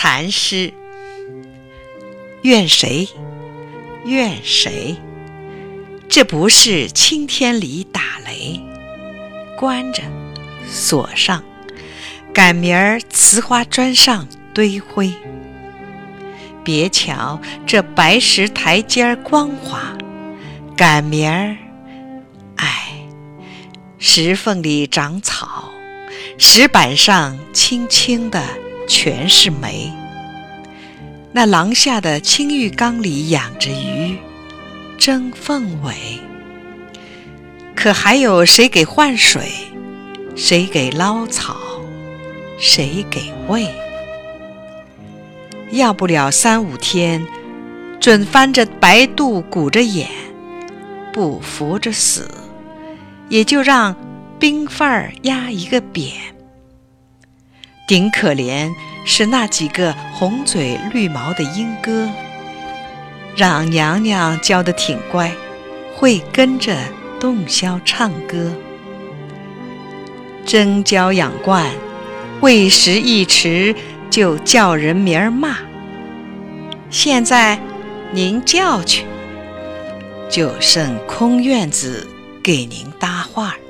蚕诗，怨谁？怨谁？这不是青天里打雷，关着，锁上，赶明儿瓷花砖上堆灰。别瞧这白石台阶光滑，赶明儿，唉，石缝里长草，石板上青青的全是煤。那廊下的青玉缸里养着鱼，争凤尾。可还有谁给换水？谁给捞草？谁给喂？要不了三五天，准翻着白肚，鼓着眼，不服着死，也就让冰范儿压一个扁。顶可怜是那几个红嘴绿毛的莺歌，让娘娘教得挺乖，会跟着洞箫唱歌。争娇养惯，喂食一迟。就叫人名儿骂。现在您叫去，就剩空院子给您搭话儿。